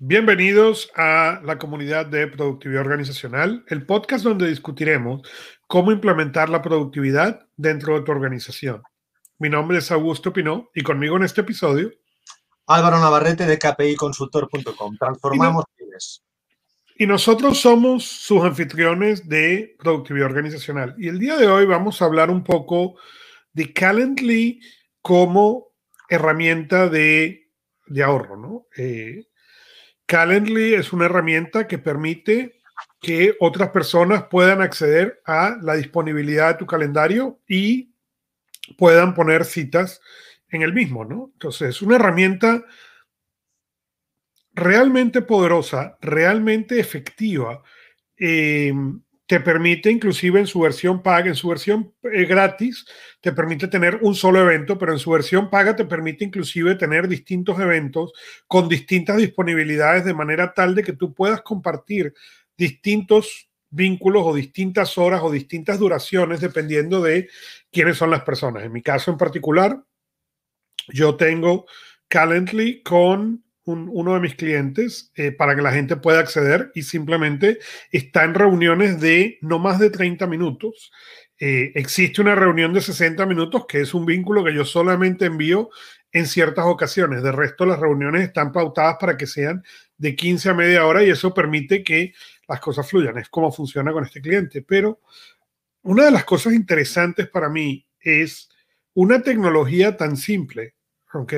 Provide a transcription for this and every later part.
Bienvenidos a la comunidad de productividad organizacional, el podcast donde discutiremos cómo implementar la productividad dentro de tu organización. Mi nombre es Augusto Pinó y conmigo en este episodio Álvaro Navarrete de kpiconsultor.com. Transformamos y, y nosotros somos sus anfitriones de productividad organizacional. Y el día de hoy vamos a hablar un poco de Calendly como herramienta de, de ahorro, ¿no? Eh, Calendly es una herramienta que permite que otras personas puedan acceder a la disponibilidad de tu calendario y puedan poner citas en el mismo, ¿no? Entonces, es una herramienta realmente poderosa, realmente efectiva. Eh, te permite, inclusive en su versión paga, en su versión eh, gratis, te permite tener un solo evento, pero en su versión paga te permite inclusive tener distintos eventos con distintas disponibilidades de manera tal de que tú puedas compartir distintos vínculos o distintas horas o distintas duraciones dependiendo de quiénes son las personas. En mi caso en particular, yo tengo Calendly con uno de mis clientes eh, para que la gente pueda acceder y simplemente está en reuniones de no más de 30 minutos. Eh, existe una reunión de 60 minutos que es un vínculo que yo solamente envío en ciertas ocasiones. De resto, las reuniones están pautadas para que sean de 15 a media hora y eso permite que las cosas fluyan. Es como funciona con este cliente. Pero una de las cosas interesantes para mí es una tecnología tan simple, ¿ok?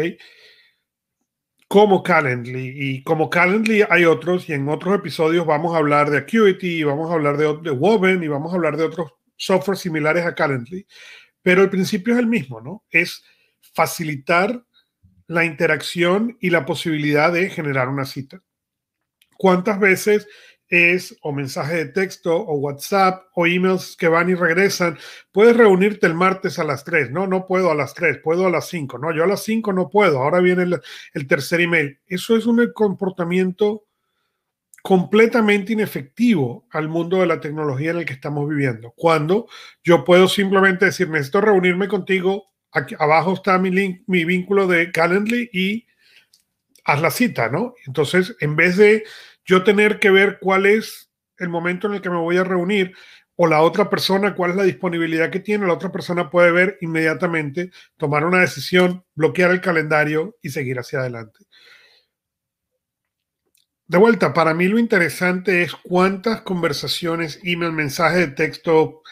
Como Calendly. Y como Calendly hay otros, y en otros episodios vamos a hablar de Acuity, y vamos a hablar de, de Woven, y vamos a hablar de otros software similares a Calendly. Pero el principio es el mismo, ¿no? Es facilitar la interacción y la posibilidad de generar una cita. ¿Cuántas veces es o mensaje de texto o WhatsApp o emails que van y regresan. Puedes reunirte el martes a las 3. No, no puedo a las 3, puedo a las 5. No, yo a las 5 no puedo. Ahora viene el, tercer email. Eso es un comportamiento completamente inefectivo al mundo de la tecnología en el que estamos viviendo. Cuando yo puedo simplemente decir, necesito reunirme contigo, aquí abajo está mi link, mi vínculo de Calendly y haz la cita, ¿no? Entonces, en vez de yo tener que ver cuál es el momento en el que me voy a reunir o la otra persona, cuál es la disponibilidad que tiene, la otra persona puede ver inmediatamente, tomar una decisión, bloquear el calendario y seguir hacia adelante. De vuelta, para mí lo interesante es cuántas conversaciones, email, mensajes de texto,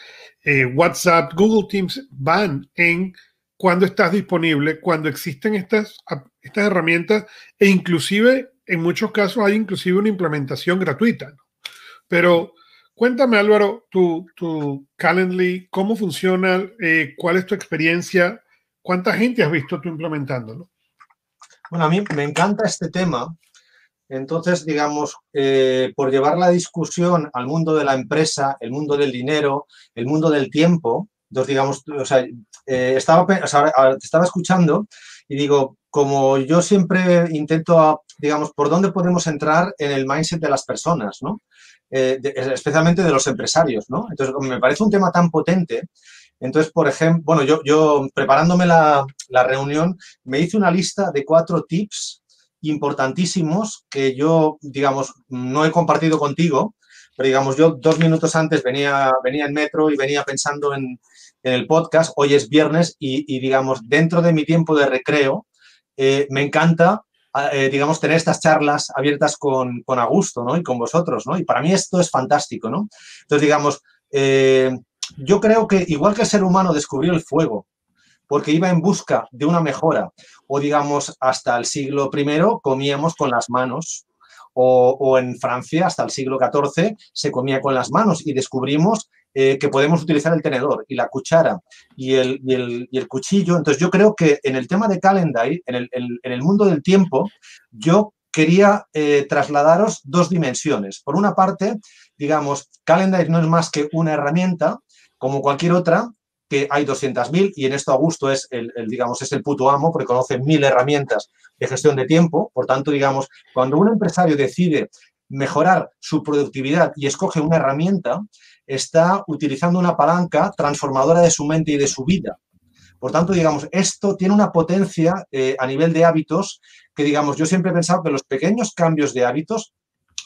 eh, WhatsApp, Google Teams van en cuando estás disponible, cuando existen estas, estas herramientas e inclusive en muchos casos hay inclusive una implementación gratuita. Pero cuéntame, Álvaro, tu, tu Calendly, cómo funciona, eh, cuál es tu experiencia, cuánta gente has visto tú implementándolo. Bueno, a mí me encanta este tema. Entonces, digamos, eh, por llevar la discusión al mundo de la empresa, el mundo del dinero, el mundo del tiempo, entonces, digamos, o sea, eh, estaba, estaba escuchando y digo, como yo siempre intento, digamos, por dónde podemos entrar en el mindset de las personas, ¿no? Eh, especialmente de los empresarios, ¿no? Entonces, me parece un tema tan potente, entonces, por ejemplo, bueno, yo, preparándome la, la reunión, me hice una lista de cuatro tips importantísimos que yo, digamos, no he compartido contigo, pero digamos, yo dos minutos antes venía, venía en metro y venía pensando en, en el podcast, hoy es viernes y, y, digamos, dentro de mi tiempo de recreo, eh, me encanta, eh, digamos, tener estas charlas abiertas con, con Augusto, ¿no? Y con vosotros, ¿no? Y para mí esto es fantástico, ¿no? Entonces, digamos, eh, yo creo que igual que el ser humano descubrió el fuego porque iba en busca de una mejora, o digamos, hasta el siglo I comíamos con las manos, o, o, en Francia hasta el siglo XIV se comía con las manos y descubrimos eh, que podemos utilizar el tenedor y la cuchara y el, y, el, y el, cuchillo. Entonces yo creo que en el tema de Calendar, en el, en el mundo del tiempo, yo quería eh, trasladaros dos dimensiones. Por una parte, digamos, Calendar no es más que una herramienta, como cualquier otra, que hay 200.000 y en esto Augusto es el, el, digamos, es el puto amo porque conoce mil herramientas de gestión de tiempo. Por tanto, digamos, cuando un empresario decide mejorar su productividad y escoge una herramienta, está utilizando una palanca transformadora de su mente y de su vida. Por tanto, digamos, esto tiene una potencia eh, a nivel de hábitos que, digamos, yo siempre he pensado que los pequeños cambios de hábitos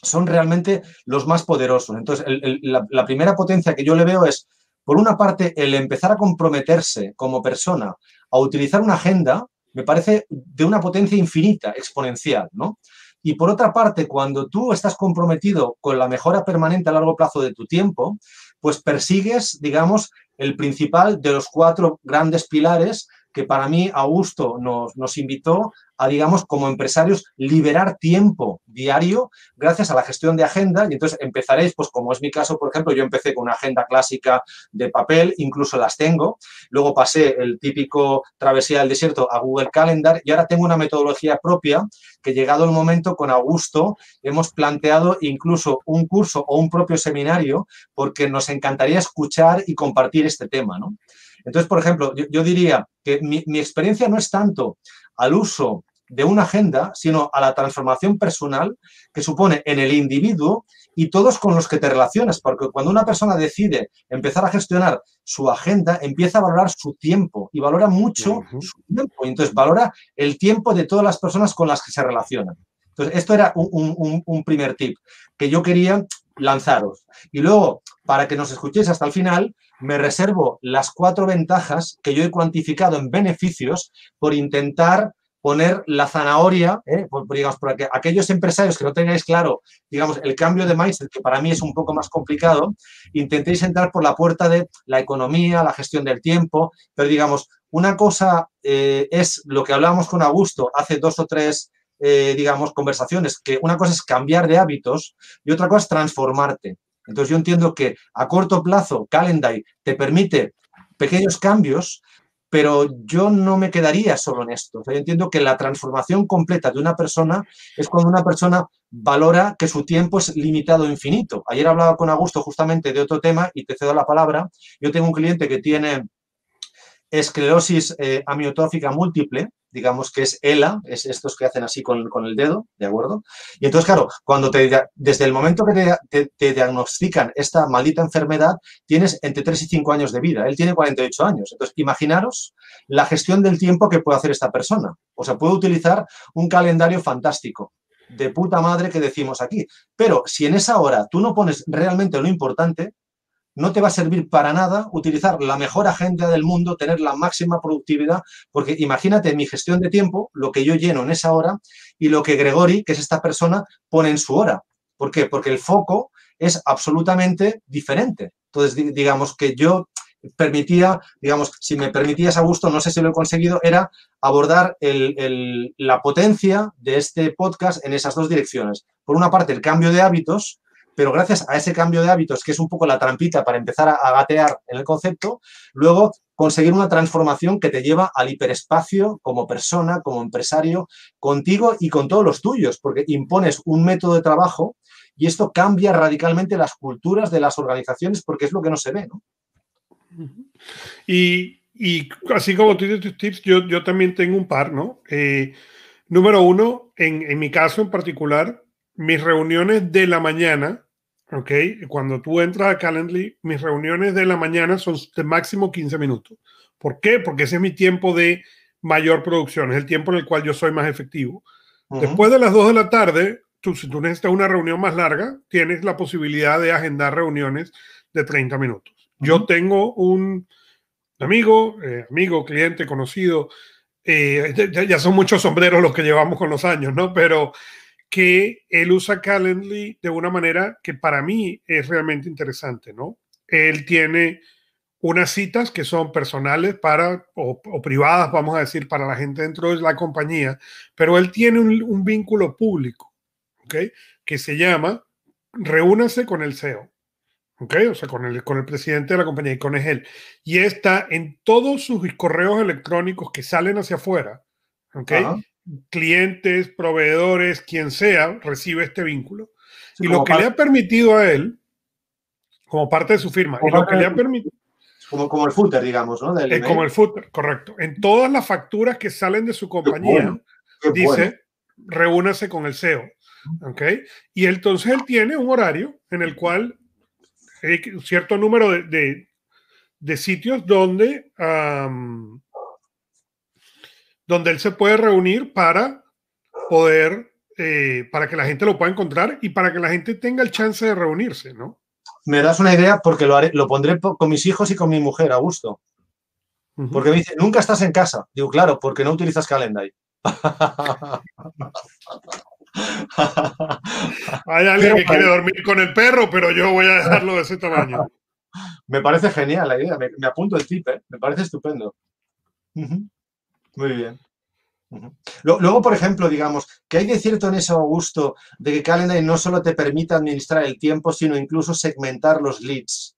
son realmente los más poderosos. Entonces, la, primera potencia que yo le veo es, por una parte, el empezar a comprometerse como persona a utilizar una agenda, me parece de una potencia infinita, exponencial, ¿no? Y por otra parte, cuando tú estás comprometido con la mejora permanente a largo plazo de tu tiempo, pues persigues, digamos, el principal de los cuatro grandes pilares que para mí Augusto nos, invitó a, digamos, como empresarios, liberar tiempo diario gracias a la gestión de agenda. Y entonces empezaréis, pues como es mi caso, por ejemplo, yo empecé con una agenda clásica de papel, incluso las tengo. Luego pasé el típico travesía del desierto a Google Calendar y ahora tengo una metodología propia que llegado el momento con Augusto hemos planteado incluso un curso o un propio seminario porque nos encantaría escuchar y compartir este tema, ¿no? Entonces, por ejemplo, yo, diría que mi, experiencia no es tanto al uso de una agenda, sino a la transformación personal que supone en el individuo y todos con los que te relacionas, porque cuando una persona decide empezar a gestionar su agenda, empieza a valorar su tiempo y valora mucho su tiempo, y entonces valora el tiempo de todas las personas con las que se relacionan. Entonces, esto era un primer tip que yo quería lanzaros. Y luego, para que nos escuchéis hasta el final, me reservo las cuatro ventajas que yo he cuantificado en beneficios por intentar poner la zanahoria, ¿eh? por, digamos, por aquellos empresarios que no tengáis claro, digamos, el cambio de mindset, que para mí es un poco más complicado, intentéis entrar por la puerta de la economía, la gestión del tiempo, pero digamos, una cosa eh, es lo que hablábamos con Augusto hace dos o tres eh, digamos, conversaciones, que una cosa es cambiar de hábitos y otra cosa es transformarte. Entonces yo entiendo que a corto plazo Calendar te permite pequeños cambios, pero yo no me quedaría solo en esto. yo entiendo que la transformación completa de una persona es cuando una persona valora que su tiempo es limitado infinito. Ayer hablaba con Augusto justamente de otro tema y te cedo la palabra. Yo tengo un cliente que tiene esclerosis eh, amiotrófica múltiple, digamos que es ELA, es estos que hacen así con, el dedo, ¿de acuerdo? Y entonces, claro, cuando te, desde el momento que te, diagnostican esta maldita enfermedad, tienes entre 3 y 5 años de vida. Él tiene 48 años. Entonces, imaginaros la gestión del tiempo que puede hacer esta persona. O sea, puede utilizar un calendario fantástico de puta madre que decimos aquí. Pero si en esa hora tú no pones realmente lo importante, no te va a servir para nada utilizar la mejor agenda del mundo, tener la máxima productividad, porque imagínate mi gestión de tiempo, lo que yo lleno en esa hora y lo que Gregori, que es esta persona, pone en su hora. ¿Por qué? Porque el foco es absolutamente diferente. Entonces, digamos que yo permitía, digamos, si me permitías a gusto, no sé si lo he conseguido, era abordar la potencia de este podcast en esas dos direcciones. Por una parte, el cambio de hábitos, pero gracias a ese cambio de hábitos, que es un poco la trampita para empezar a, gatear en el concepto, luego conseguir una transformación que te lleva al hiperespacio como persona, como empresario, contigo y con todos los tuyos, porque impones un método de trabajo y esto cambia radicalmente las culturas de las organizaciones porque es lo que no se ve, ¿no? Y, así como tú dices tus tips, yo, yo también tengo un par, ¿no? Eh, número uno, en, en mi caso en particular, mis reuniones de la mañana, ¿ok? Cuando tú entras a Calendly, mis reuniones de la mañana son de máximo 15 minutos. ¿Por qué? Porque ese es mi tiempo de mayor producción, es el tiempo en el cual yo soy más efectivo. Después de las 2 de la tarde, tú, si tú necesitas una reunión más larga, tienes la posibilidad de agendar reuniones de 30 minutos. Yo tengo un amigo, eh, amigo, cliente, conocido, eh, ya, ya, son muchos sombreros los que llevamos con los años, ¿no? Pero que él usa Calendly de una manera que para mí es realmente interesante, ¿no? Él tiene unas citas que son personales para, o, privadas, vamos a decir, para la gente dentro de la compañía, pero él tiene un, vínculo público, ¿ok? Que se llama Reúnase con el CEO, ¿ok? O sea, con el, con el presidente de la compañía y con él. Y está en todos sus correos electrónicos que salen hacia afuera, ¿ok? Clientes, proveedores, quien sea, recibe este vínculo. y lo que le ha permitido a él, como parte de su firma, y lo que le ha permitido... Como, como el footer, digamos, ¿no? es como el footer, correcto. En todas las facturas que salen de su compañía, dice, reúnase con el CEO. ¿Ok? Y entonces él tiene un horario en el cual hay un cierto número de, de, sitios donde donde él se puede reunir para poder, eh, para que la gente lo pueda encontrar y para que la gente tenga el chance de reunirse, ¿no? Me das una idea porque lo, haré, lo pondré con mis hijos y con mi mujer a gusto. Porque me dice, nunca estás en casa. Digo, claro, porque no utilizas Calendar. Hay alguien que quiere dormir con el perro, pero yo voy a dejarlo de ese tamaño. Me parece genial la idea, me, apunto el tip, ¿eh? me parece estupendo. Muy bien. Luego, por ejemplo, digamos, que hay de cierto en ese Augusto de que Calendar no solo te permite administrar el tiempo, sino incluso segmentar los leads.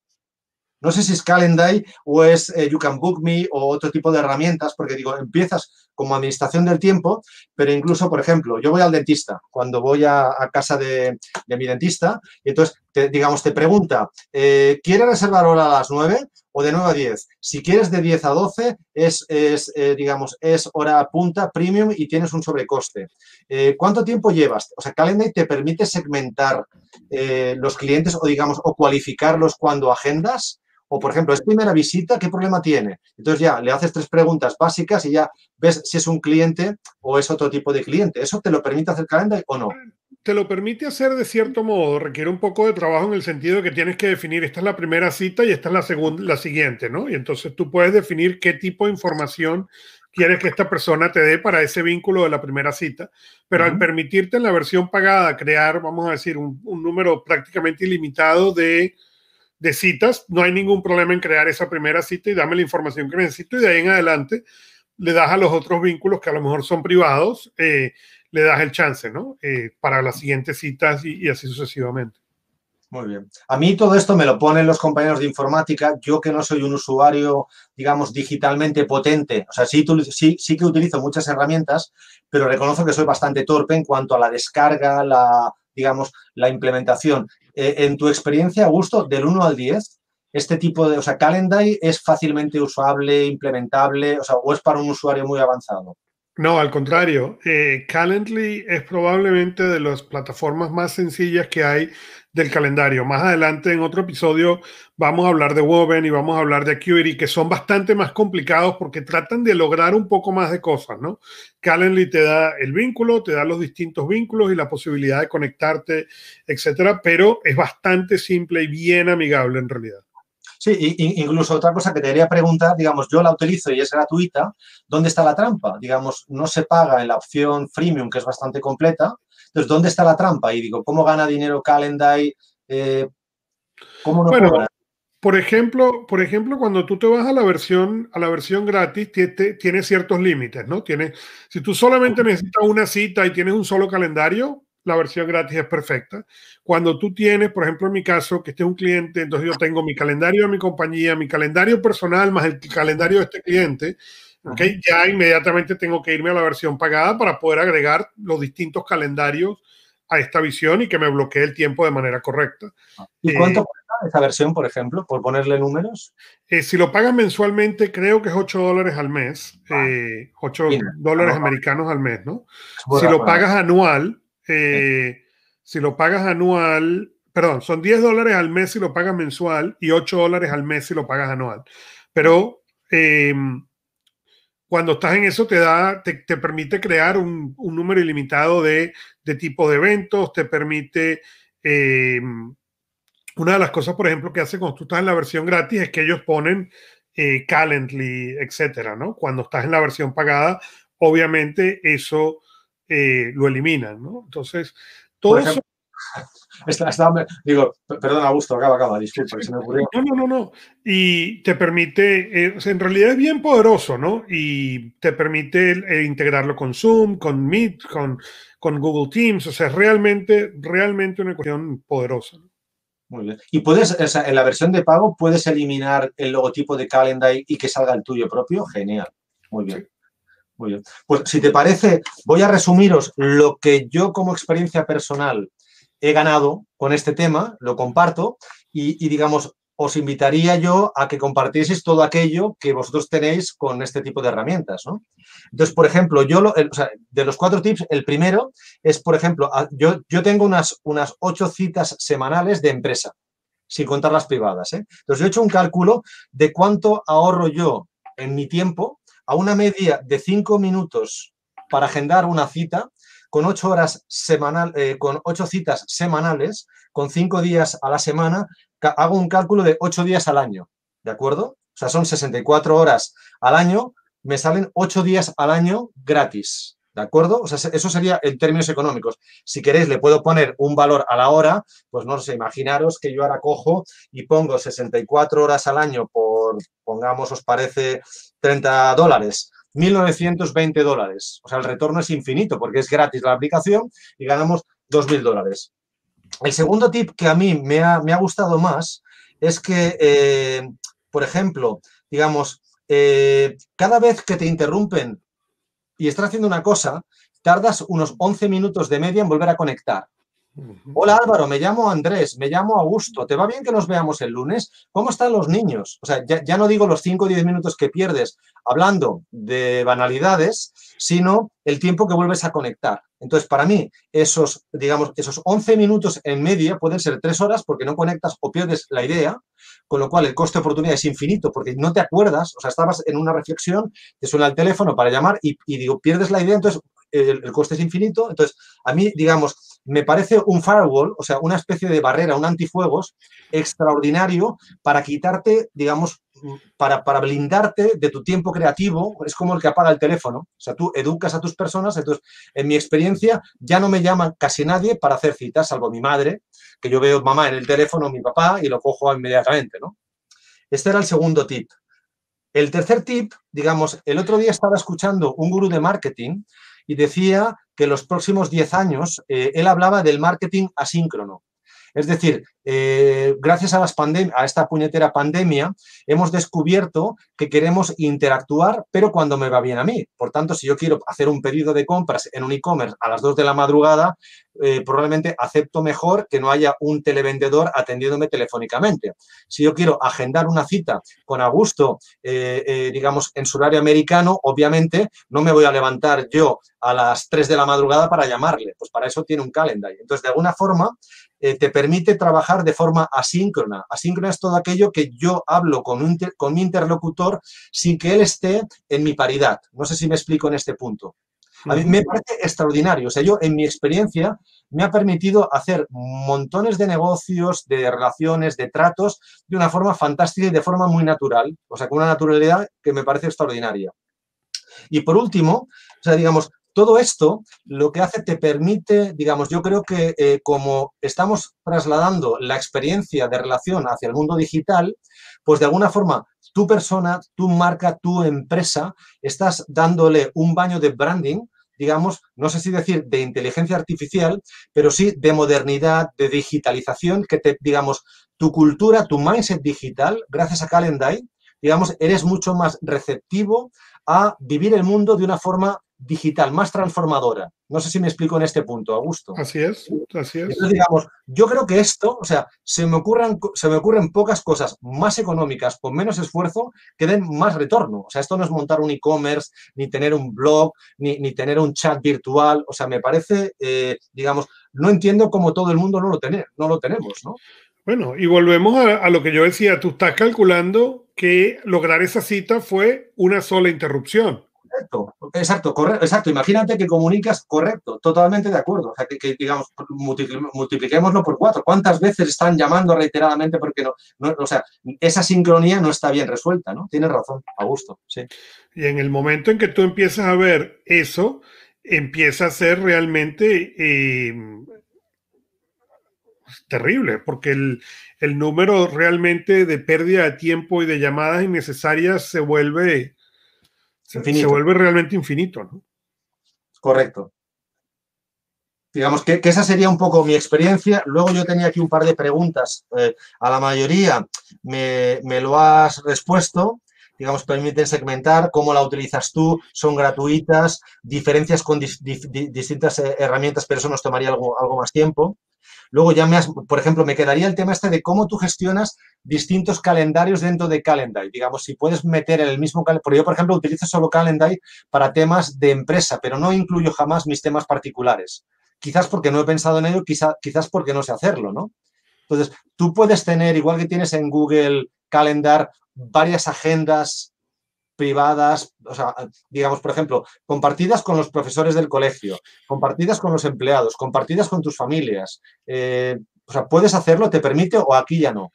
No sé si es Calendar o es eh, You Can Book Me o otro tipo de herramientas, porque digo, empiezas como administración del tiempo, pero incluso, por ejemplo, yo voy al dentista, cuando voy a, casa de, mi dentista, y entonces, digamos, te pregunta, eh, ¿quieres reservar hora a las 9 o de 9 a 10? Si quieres de 10 a 12, es, es eh, digamos, es hora punta, premium y tienes un sobrecoste. ¿Cuánto tiempo llevas? O sea, Calendar te permite segmentar los clientes o, digamos, o cualificarlos cuando agendas o, por ejemplo, es primera visita, ¿qué problema tiene? Entonces ya le haces tres preguntas básicas y ya ves si es un cliente o es otro tipo de cliente. ¿Eso te lo permite hacer Calendar o no? Te lo permite hacer de cierto modo, requiere un poco de trabajo en el sentido de que tienes que definir, esta es la primera cita y esta es la, segunda, la siguiente, ¿no? Y entonces tú puedes definir qué tipo de información quieres que esta persona te dé para ese vínculo de la primera cita, pero al permitirte en la versión pagada crear, vamos a decir, un número prácticamente ilimitado de de citas, no hay ningún problema en crear esa primera cita y dame la información que necesito y de ahí en adelante le das a los otros vínculos que a lo mejor son privados, eh, le das el chance, ¿no? Eh, para las siguientes citas y, así sucesivamente. Muy bien. A mí todo esto me lo ponen los compañeros de informática. Yo que no soy un usuario, digamos, digitalmente potente. O sea, sí, sí, sí que utilizo muchas herramientas, pero reconozco que soy bastante torpe en cuanto a la descarga, la, digamos, la implementación. Eh, en tu experiencia, Augusto, del 1 al 10, este tipo de, o sea, es fácilmente usable, implementable, o sea, o es para un usuario muy avanzado. No, al contrario. Eh, Calendly es probablemente de las plataformas más sencillas que hay del calendario. Más adelante en otro episodio vamos a hablar de Woven y vamos a hablar de Acuity, que son bastante más complicados porque tratan de lograr un poco más de cosas, ¿no? Calendly te da el vínculo, te da los distintos vínculos y la posibilidad de conectarte, etcétera, pero es bastante simple y bien amigable en realidad. Sí, incluso otra cosa que te quería preguntar, digamos, yo la utilizo y es gratuita, ¿dónde está la trampa? Digamos, no se paga en la opción freemium, que es bastante completa. Entonces, ¿dónde está la trampa? Y digo, ¿cómo gana dinero Calendar? Eh, ¿Cómo no bueno, Por ejemplo, por ejemplo, cuando tú te vas a la versión, a la versión gratis, tiene ciertos límites, ¿no? Tiene, si tú solamente necesitas una cita y tienes un solo calendario, la versión gratis es perfecta. Cuando tú tienes, por ejemplo, en mi caso, que este es un cliente, entonces yo tengo mi calendario de mi compañía, mi calendario personal más el calendario de este cliente, ¿okay? ya inmediatamente tengo que irme a la versión pagada para poder agregar los distintos calendarios a esta visión y que me bloquee el tiempo de manera correcta. ¿Y cuánto eh, cuesta esa versión, por ejemplo, por ponerle números? Eh, si lo pagas mensualmente, creo que es 8 dólares al mes, 8 ah. eh, dólares americanos al mes, ¿no? Si lo pagas anual, eh, si lo pagas anual, perdón, son 10 dólares al mes si lo pagas mensual y 8 dólares al mes si lo pagas anual. Pero em, cuando estás en eso te da, te, permite crear un, número ilimitado de, de tipos de eventos, te permite... Em, una de las cosas, por ejemplo, que hace cuando tú estás en la versión gratis es que ellos ponen eh, Calendly, etcétera, ¿no? Cuando estás en la versión pagada, obviamente eso eh, lo eliminan, ¿no? Entonces, todo eso... digo, perdón, Augusto, acaba, acaba, disculpa, se me ocurrió. No, no, no, no. Y te permite, eh, en realidad es bien poderoso, ¿no? Y te permite eh, integrarlo con Zoom, con Meet, con, con Google Teams, o sea, es realmente, realmente una cuestión poderosa. Muy bien. Y puedes, o sea, en la versión de pago, puedes eliminar el logotipo de Calendar y que salga el tuyo propio. Genial. Muy bien. Muy bien. Pues si te parece, voy a resumiros lo que yo como experiencia personal he ganado con este tema, lo comparto y, digamos, os invitaría yo a que compartieseis todo aquello que vosotros tenéis con este tipo de herramientas, ¿no? Entonces, por ejemplo, yo, lo, de los cuatro tips, el primero es, por ejemplo, yo, yo tengo unas, unas ocho citas semanales de empresa, sin contar las privadas, ¿eh? Entonces, yo he hecho un cálculo de cuánto ahorro yo en mi tiempo a una media de cinco minutos para agendar una cita, con ocho horas semanal, eh, con ocho citas semanales, con cinco días a la semana, hago un cálculo de ocho días al año, ¿de acuerdo? O sea, son 64 horas al año, me salen ocho días al año gratis, ¿de acuerdo? O sea, eso sería en términos económicos. Si queréis, le puedo poner un valor a la hora, pues no sé, imaginaros que yo ahora cojo y pongo 64 horas al año por, pongamos, os parece 30 dólares 1.920 dólares. O sea, el retorno es infinito porque es gratis la aplicación y ganamos 2.000 dólares. El segundo tip que a mí me ha, gustado más es que, eh, por ejemplo, digamos, eh, cada vez que te interrumpen y estás haciendo una cosa, tardas unos 11 minutos de media en volver a conectar. Hola Álvaro, me llamo Andrés, me llamo Augusto. ¿Te va bien que nos veamos el lunes? ¿Cómo están los niños? O sea, ya, no digo los 5 o 10 minutos que pierdes hablando de banalidades, sino el tiempo que vuelves a conectar. Entonces, para mí, esos, digamos, esos 11 minutos en media pueden ser 3 horas porque no conectas o pierdes la idea, con lo cual el coste de oportunidad es infinito porque no te acuerdas, o sea, estabas en una reflexión, te suena el teléfono para llamar y, digo, pierdes la idea, entonces el, coste es infinito. Entonces, a mí, digamos, me parece un firewall, o sea, una especie de barrera, un antifuegos extraordinario para quitarte, digamos, para, para, blindarte de tu tiempo creativo, es como el que apaga el teléfono. O sea, tú educas a tus personas, entonces, en mi experiencia, ya no me llaman casi nadie para hacer citas, salvo mi madre, que yo veo mamá en el teléfono, mi papá, y lo cojo inmediatamente, ¿no? Este era el segundo tip. El tercer tip, digamos, el otro día estaba escuchando un gurú de marketing y decía que los próximos 10 años eh, él hablaba del marketing asíncrono. Es decir, eh, gracias a, las a esta puñetera pandemia, hemos descubierto que queremos interactuar, pero cuando me va bien a mí. Por tanto, si yo quiero hacer un pedido de compras en un e-commerce a las 2 de la madrugada, eh, probablemente acepto mejor que no haya un televendedor atendiéndome telefónicamente. Si yo quiero agendar una cita con Augusto, digamos, en su horario americano, obviamente no me voy a levantar yo a las 3 de la madrugada para llamarle. Pues para eso tiene un calendario. Entonces, de alguna forma, eh, te permite trabajar de forma asíncrona. Asíncrona es todo aquello que yo hablo con, con mi interlocutor sin que él esté en mi paridad. No sé si me explico en este punto. A mí me parece extraordinario. O sea, yo en mi experiencia me ha permitido hacer montones de negocios, de relaciones, de tratos de una forma fantástica y de forma muy natural. O sea, con una naturalidad que me parece extraordinaria. Y por último, o sea, digamos, todo esto lo que hace te permite, digamos, yo creo que eh, como estamos trasladando la experiencia de relación hacia el mundo digital, pues de alguna forma tu persona, tu marca, tu empresa, estás dándole un baño de branding, digamos, no sé si decir de inteligencia artificial, pero sí de modernidad, de digitalización, que te, digamos, tu cultura, tu mindset digital, gracias a Calendar, digamos, eres mucho más receptivo a vivir el mundo de una forma digital, más transformadora. No sé si me explico en este punto, Augusto. Así es, así es. Entonces, digamos, yo creo que esto, o sea, se me, ocurran, se me ocurren pocas cosas más económicas, con menos esfuerzo, que den más retorno. O sea, esto no es montar un e-commerce, ni tener un blog, ni, tener un chat virtual. O sea, me parece, eh, digamos, no entiendo cómo todo el mundo no lo, tener, no lo tenemos, ¿no? Bueno, y volvemos a, lo que yo decía, tú estás calculando que lograr esa cita fue una sola interrupción. Correcto, exacto, correcto, exacto. Imagínate que comunicas correcto, totalmente de acuerdo. O sea, que, digamos, multipliquémoslo por cuatro. ¿Cuántas veces están llamando reiteradamente porque no, o sea, esa sincronía no está bien resuelta, ¿no? Tienes razón, Augusto, sí. Y en el momento en que tú empiezas a ver eso, empieza a ser realmente eh, terrible, porque el, número realmente de pérdida de tiempo y de llamadas innecesarias se vuelve, se, vuelve realmente infinito. ¿no? Correcto. Digamos que, esa sería un poco mi experiencia. Luego yo tenía aquí un par de preguntas. Eh, a la mayoría me, lo has respuesto digamos, permiten segmentar, cómo la utilizas tú, son gratuitas, diferencias con distintas eh, herramientas, pero eso nos tomaría algo, algo más tiempo. Luego ya me has, por ejemplo, me quedaría el tema este de cómo tú gestionas distintos calendarios dentro de Calendar. Digamos, si puedes meter en el mismo calendario, porque yo, por ejemplo, utilizo solo Calendar para temas de empresa, pero no incluyo jamás mis temas particulares. Quizás porque no he pensado en ello, quizás porque no sé hacerlo, ¿no? Entonces, tú puedes tener, igual que tienes en Google Calendar, varias agendas privadas, o sea, digamos, por ejemplo, compartidas con los profesores del colegio, compartidas con los empleados, compartidas con tus familias. Eh, o sea, puedes hacerlo, te permite o aquí ya no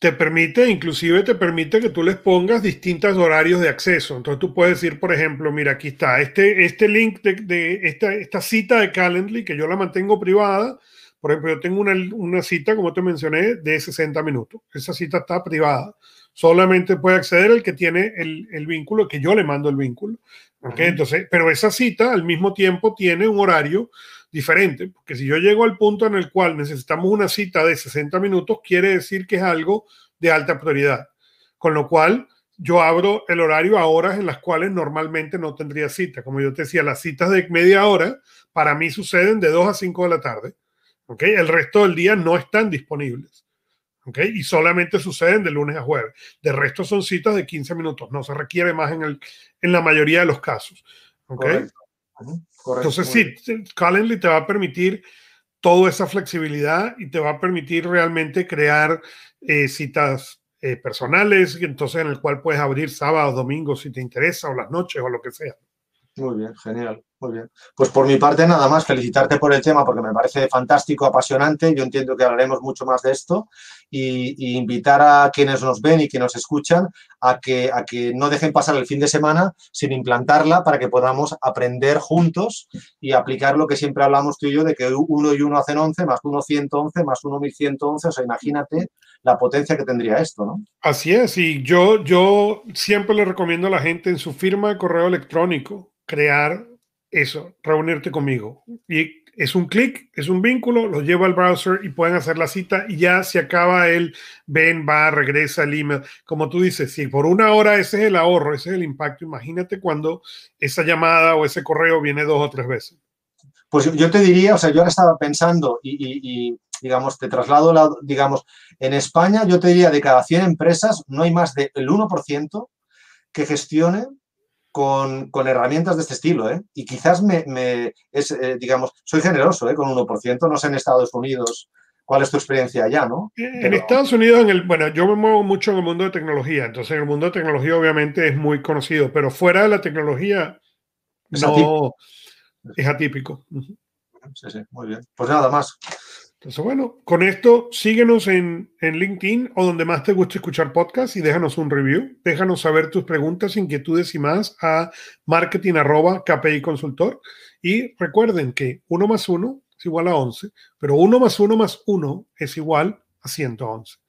te permite, inclusive te permite que tú les pongas distintos horarios de acceso. Entonces tú puedes decir, por ejemplo, mira, aquí está, este, este link de, esta, esta, cita de Calendly, que yo la mantengo privada. Por ejemplo, yo tengo una, una, cita, como te mencioné, de 60 minutos. Esa cita está privada. Solamente puede acceder el que tiene el, el vínculo, que yo le mando el vínculo. ¿okay? Entonces, pero esa cita al mismo tiempo tiene un horario diferente, porque si yo llego al punto en el cual necesitamos una cita de 60 minutos, quiere decir que es algo de alta prioridad. Con lo cual, yo abro el horario a horas en las cuales normalmente no tendría cita. Como yo te decía, las citas de media hora para mí suceden de 2 a 5 de la tarde. ¿okay? El resto del día no están disponibles. ¿Okay? Y solamente suceden de lunes a jueves. De resto son citas de 15 minutos. No se requiere más en, el, en la mayoría de los casos. ¿okay? Entonces, sí, Calendly te va a permitir toda esa flexibilidad y te va a permitir realmente crear eh, citas eh, personales, entonces en el cual puedes abrir sábados, domingos si te interesa, o las noches, o lo que sea. Muy bien, genial. Muy bien. Pues por mi parte, nada más, felicitarte por el tema porque me parece fantástico, apasionante. Yo entiendo que hablaremos mucho más de esto y, invitar a quienes nos ven y que nos escuchan a que, a que no dejen pasar el fin de semana sin implantarla para que podamos aprender juntos y aplicar lo que siempre hablamos tú y yo de que uno y uno hacen 11, más uno 111, más uno 1111. O sea, imagínate la potencia que tendría esto, ¿no? Así es. Y yo, yo siempre le recomiendo a la gente en su firma de correo electrónico crear eso, reunirte conmigo. Y es un clic, es un vínculo, lo llevo al browser y pueden hacer la cita y ya se acaba el ven, va, regresa el email. Como tú dices, si por una hora ese es el ahorro, ese es el impacto, imagínate cuando esa llamada o ese correo viene dos o tres veces. Pues yo te diría, o sea, yo ahora estaba pensando y, digamos, te traslado, la, digamos, en España yo te diría de cada 100 empresas no hay más del 1% que gestione con, herramientas de este estilo, ¿eh? Y quizás me, es, eh, digamos, soy generoso, ¿eh? Con 1%, no sé en Estados Unidos cuál es tu experiencia allá, ¿no? En Estados Unidos, en el, bueno, yo me muevo mucho en el mundo de tecnología, entonces en el mundo de tecnología obviamente es muy conocido, pero fuera de la tecnología es no atípico. es atípico. Sí, sí, muy bien. Pues nada más. Entonces, bueno, con esto síguenos en, en, LinkedIn o donde más te guste escuchar podcast y déjanos un review. Déjanos saber tus preguntas, inquietudes y más a marketing arroba KPI consultor. Y recuerden que 1 más 1 es igual a 11, pero 1 más 1 más 1 es igual a 111.